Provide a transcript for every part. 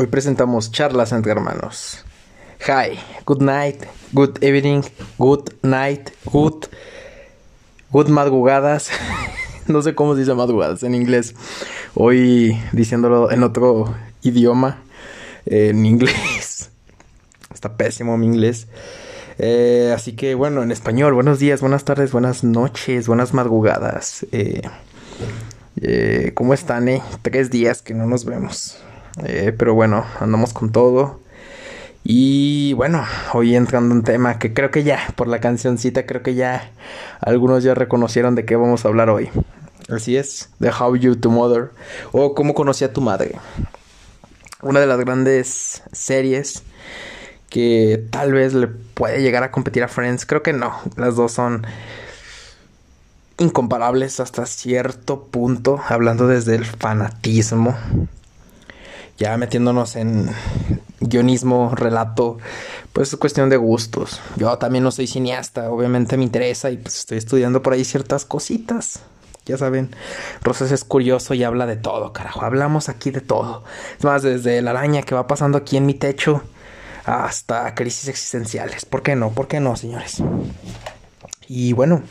Hoy presentamos charlas entre hermanos. Hi, good night, good evening, good night, good, good madrugadas. no sé cómo se dice madrugadas en inglés. Hoy diciéndolo en otro idioma, en inglés. Está pésimo mi inglés. Eh, así que bueno, en español, buenos días, buenas tardes, buenas noches, buenas madrugadas. Eh, eh, ¿Cómo están? Eh? Tres días que no nos vemos. Eh, pero bueno, andamos con todo. Y bueno, hoy entrando en tema que creo que ya, por la cancioncita, creo que ya algunos ya reconocieron de qué vamos a hablar hoy. Así es, de How You to Mother o Cómo conocí a tu madre. Una de las grandes series que tal vez le puede llegar a competir a Friends. Creo que no, las dos son incomparables hasta cierto punto, hablando desde el fanatismo. Ya metiéndonos en guionismo, relato, pues es cuestión de gustos. Yo también no soy cineasta, obviamente me interesa y pues estoy estudiando por ahí ciertas cositas. Ya saben, Rosas es curioso y habla de todo, carajo. Hablamos aquí de todo. Es más, desde la araña que va pasando aquí en mi techo hasta crisis existenciales. ¿Por qué no? ¿Por qué no, señores? Y bueno,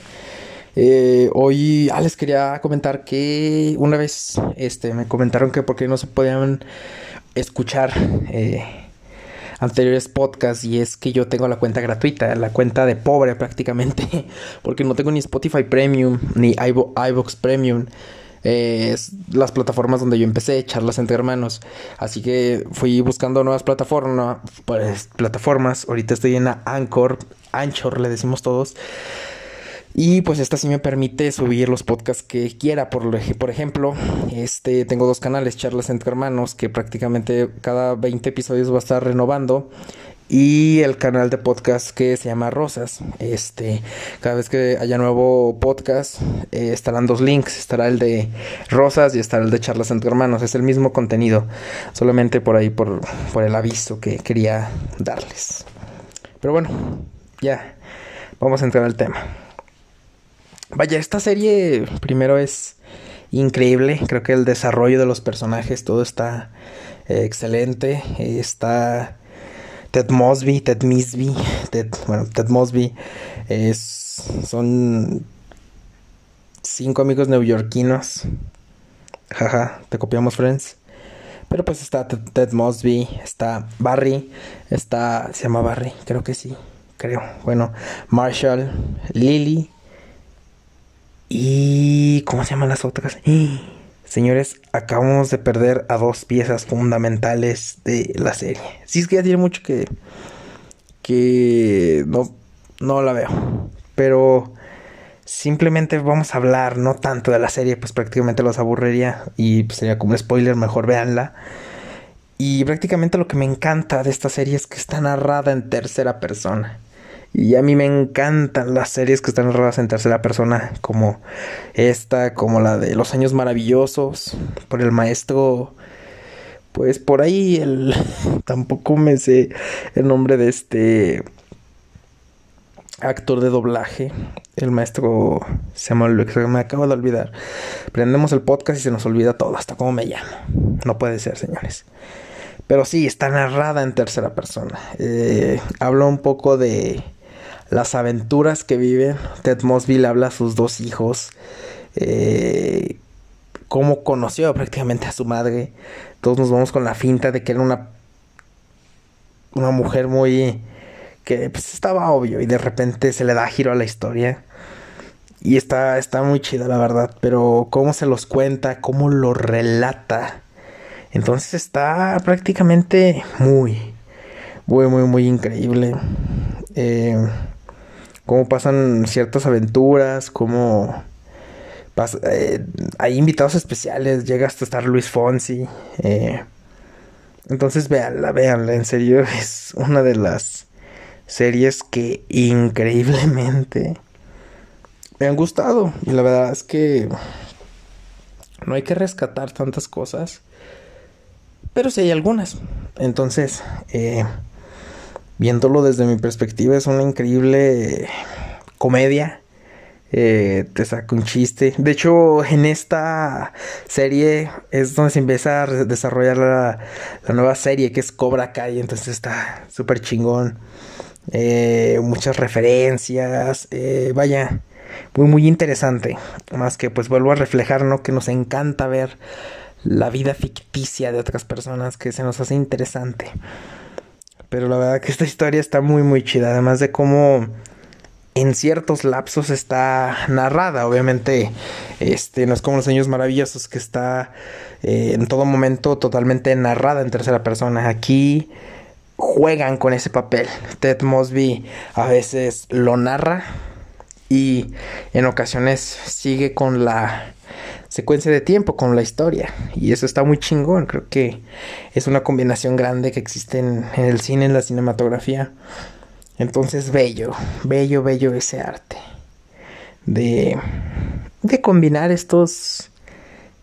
eh, hoy ah, les quería comentar que una vez este, me comentaron que porque no se podían escuchar eh, anteriores podcasts y es que yo tengo la cuenta gratuita, la cuenta de pobre prácticamente, porque no tengo ni Spotify Premium ni iVoox Premium. Eh, es las plataformas donde yo empecé, charlas entre hermanos. Así que fui buscando nuevas plataformas, pues, plataformas. Ahorita estoy en Anchor, Anchor le decimos todos. Y pues esta sí me permite subir los podcasts que quiera. Por, por ejemplo, este tengo dos canales, Charlas entre Hermanos, que prácticamente cada 20 episodios va a estar renovando. Y el canal de podcast que se llama Rosas. Este, cada vez que haya nuevo podcast, eh, estarán dos links. Estará el de Rosas y estará el de Charlas entre Hermanos. Es el mismo contenido. Solamente por ahí, por, por el aviso que quería darles. Pero bueno, ya. Vamos a entrar al tema. Vaya, esta serie primero es increíble. Creo que el desarrollo de los personajes, todo está eh, excelente. está Ted Mosby, Ted Misby, Ted, bueno, Ted Mosby es, son cinco amigos neoyorquinos. Jaja, te copiamos, friends. Pero pues está Ted, Ted Mosby, está Barry, está, se llama Barry, creo que sí, creo. Bueno, Marshall, Lily y. ¿Cómo se llaman las otras? Señores, acabamos de perder a dos piezas fundamentales de la serie. Sí, es que ya tiene mucho que. que. no. no la veo. Pero. Simplemente vamos a hablar, no tanto de la serie, pues prácticamente los aburriría. Y pues, sería como un spoiler, mejor véanla. Y prácticamente lo que me encanta de esta serie es que está narrada en tercera persona. Y a mí me encantan las series que están narradas en tercera persona, como esta, como la de Los Años Maravillosos, por el maestro. Pues por ahí el. Tampoco me sé el nombre de este actor de doblaje. El maestro se llama me acabo de olvidar. Prendemos el podcast y se nos olvida todo, hasta cómo me llamo. No puede ser, señores. Pero sí, está narrada en tercera persona. Eh, habla un poco de las aventuras que vive. Ted Mosby habla a sus dos hijos. Eh, cómo conoció prácticamente a su madre. Todos nos vamos con la finta de que era una, una mujer muy... que pues estaba obvio y de repente se le da giro a la historia. Y está, está muy chida la verdad, pero cómo se los cuenta, cómo lo relata. Entonces está prácticamente muy, muy, muy, muy increíble. Eh, cómo pasan ciertas aventuras, cómo eh, hay invitados especiales, llega hasta estar Luis Fonsi. Eh, entonces véanla, véanla, en serio es una de las series que increíblemente me han gustado. Y la verdad es que no hay que rescatar tantas cosas, pero sí hay algunas. Entonces, eh, viéndolo desde mi perspectiva, es una increíble comedia. eh, te saca un chiste. De hecho, en esta serie es donde se empieza a desarrollar la, nueva serie que es Cobra Kai. Entonces está súper chingón. Eh, muchas referencias. Eh, vaya, muy, muy interesante. Más que pues vuelvo a reflejar, ¿no? Que nos encanta ver la vida ficticia de otras personas que se nos hace interesante. Pero la verdad que esta historia está muy, muy chida. Además de cómo en ciertos lapsos está narrada. Obviamente, este no es como los años maravillosos que está eh, en todo momento totalmente narrada en tercera persona. Aquí juegan con ese papel. Ted Mosby a veces lo narra y en ocasiones sigue con la secuencia de tiempo, con la historia. Y eso está muy chingón. Creo que es una combinación grande que existe en el cine, en la cinematografía. Entonces, bello, bello, bello ese arte. De, de combinar estos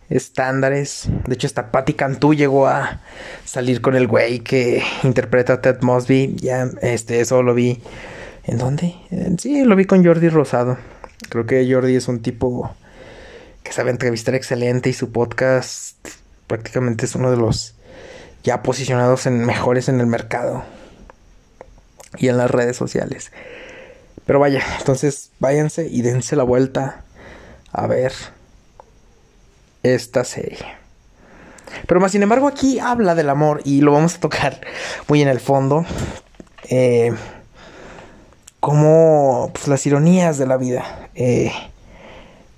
estándares. De hecho, hasta Patty Cantú llegó a salir con el güey que interpreta a Ted Mosby. Ya, este, eso lo vi. ¿En dónde? Sí, lo vi con Jordi Rosado. Creo que Jordi es un tipo que sabe entrevistar excelente y su podcast prácticamente es uno de los ya posicionados en mejores en el mercado y en las redes sociales. Pero vaya, entonces váyanse y dense la vuelta a ver esta serie. Pero más sin embargo aquí habla del amor y lo vamos a tocar muy en el fondo. Eh, como pues, las ironías de la vida. Eh,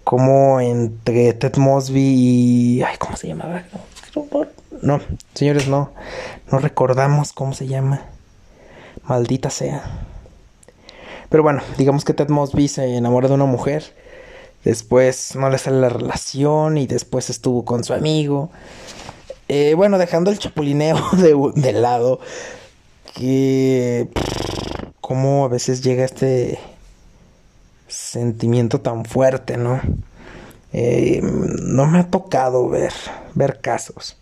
como entre Ted Mosby y... Ay, ¿cómo se llamaba? No, señores, no. No recordamos cómo se llama. Maldita sea. Pero bueno, digamos que Ted Mosby se enamora de una mujer. Después no le sale la relación y después estuvo con su amigo. Eh, bueno, dejando el chapulineo de, lado. Que... Como a veces llega este sentimiento tan fuerte, ¿no? Eh, no me ha tocado ver, ver casos.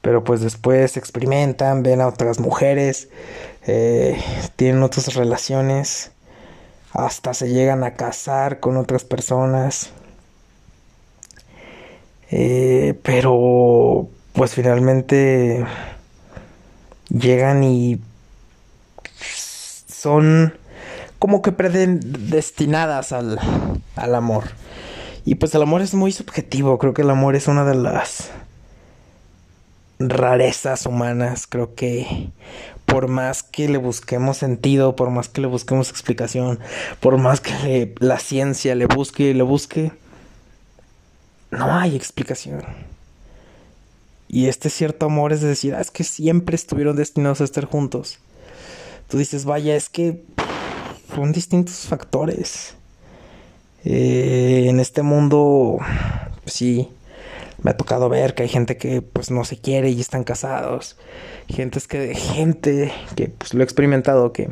Pero pues después experimentan, ven a otras mujeres, eh, tienen otras relaciones, hasta se llegan a casar con otras personas. Eh, pero pues finalmente llegan y son como que predestinadas al, al amor. Y pues el amor es muy subjetivo, creo que el amor es una de las rarezas humanas, creo que por más que le busquemos sentido, por más que le busquemos explicación, por más que la ciencia le busque y le busque, no hay explicación. Y este cierto amor es decir, ah, es que siempre estuvieron destinados a estar juntos. Tú dices, vaya, es que son distintos factores. Eh, en este mundo, sí, me ha tocado ver que hay gente que pues no se quiere y están casados. Gente que gente que pues lo he experimentado que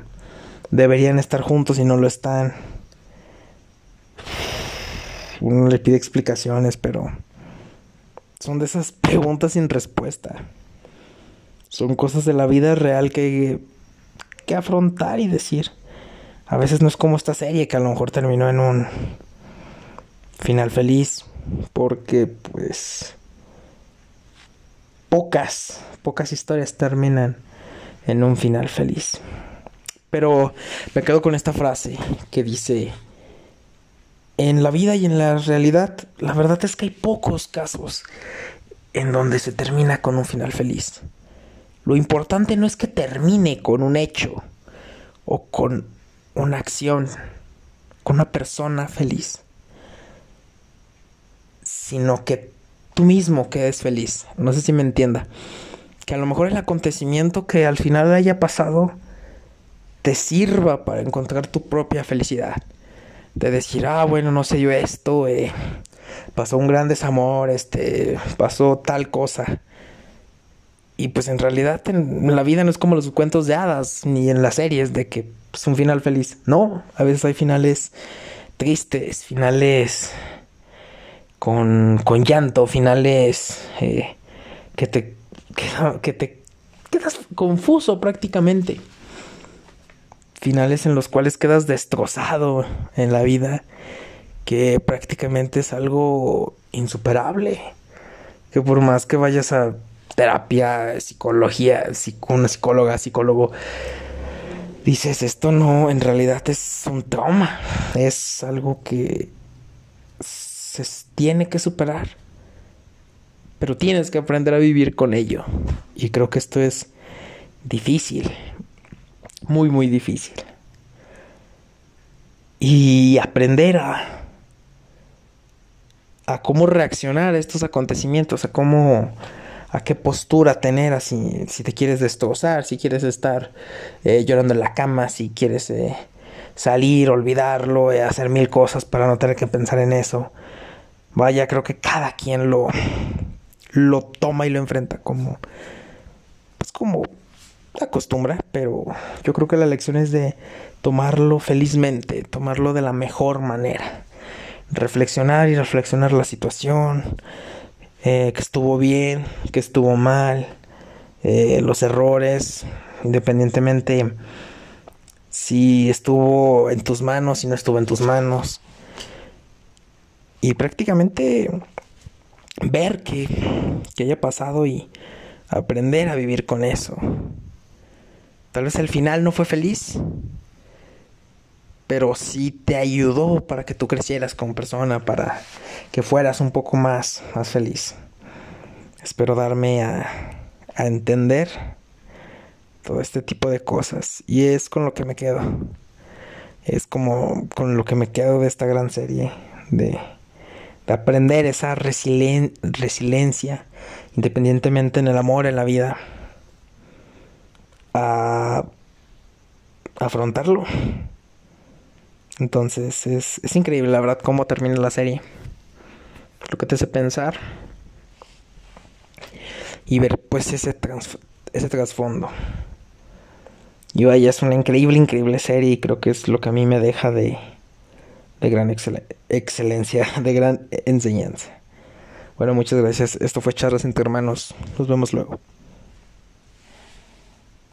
deberían estar juntos y no lo están. Uno le pide explicaciones, pero son de esas preguntas sin respuesta. Son cosas de la vida real que que afrontar y decir. A veces no es como esta serie que a lo mejor terminó en un final feliz porque pues pocas, pocas historias terminan en un final feliz. Pero me quedo con esta frase que dice, en la vida y en la realidad, la verdad es que hay pocos casos en donde se termina con un final feliz. Lo importante no es que termine con un hecho o con una acción, con una persona feliz sino que tú mismo quedes feliz. No sé si me entienda. Que a lo mejor el acontecimiento que al final haya pasado te sirva para encontrar tu propia felicidad. De decir, ah, bueno, no sé yo esto, eh, pasó un gran desamor, este, pasó tal cosa. Y pues en realidad en la vida no es como los cuentos de hadas, ni en las series de que pues, un final feliz. No, a veces hay finales tristes, finales con, con llanto, finales eh, que, te, que, te quedas confuso prácticamente. finales en los cuales quedas destrozado en la vida, que prácticamente es algo insuperable, que por más que vayas a terapia, psicología, una psicóloga, psicólogo, dices, esto no, en realidad es un trauma, es algo que se tiene que superar, pero tienes que aprender a vivir con ello. Y creo que esto es difícil, muy, muy difícil. Y aprender a, a cómo reaccionar a estos acontecimientos, a cómo a qué postura tener, así, si te quieres destrozar, si quieres estar eh, llorando en la cama, si quieres eh, salir, olvidarlo, eh, hacer mil cosas para no tener que pensar en eso. Vaya, creo que cada quien lo, lo toma y lo enfrenta como, pues como acostumbra, pero yo creo que la lección es de tomarlo felizmente, tomarlo de la mejor manera, reflexionar y reflexionar la situación, eh, que estuvo bien, que estuvo mal, eh, los errores, independientemente si estuvo en tus manos, si no estuvo en tus manos. Y prácticamente ver que, que haya pasado y aprender a vivir con eso. Tal vez el final no fue feliz, pero sí te ayudó para que tú crecieras como persona, para que fueras un poco más, más feliz. Espero darme a, entender todo este tipo de cosas y es con lo que me quedo. Es como con lo que me quedo de esta gran serie, de, de aprender esa resiliencia, independientemente en el amor, en la vida, a afrontarlo entonces es, es increíble, la verdad, cómo termina la serie. Lo que te hace pensar. Y ver, pues, ese, ese trasfondo. Y vaya, es una increíble, increíble serie. Y creo que es lo que a mí me deja de, de gran excelencia, de gran enseñanza. Bueno, muchas gracias. Esto fue Charlas entre Hermanos. Nos vemos luego.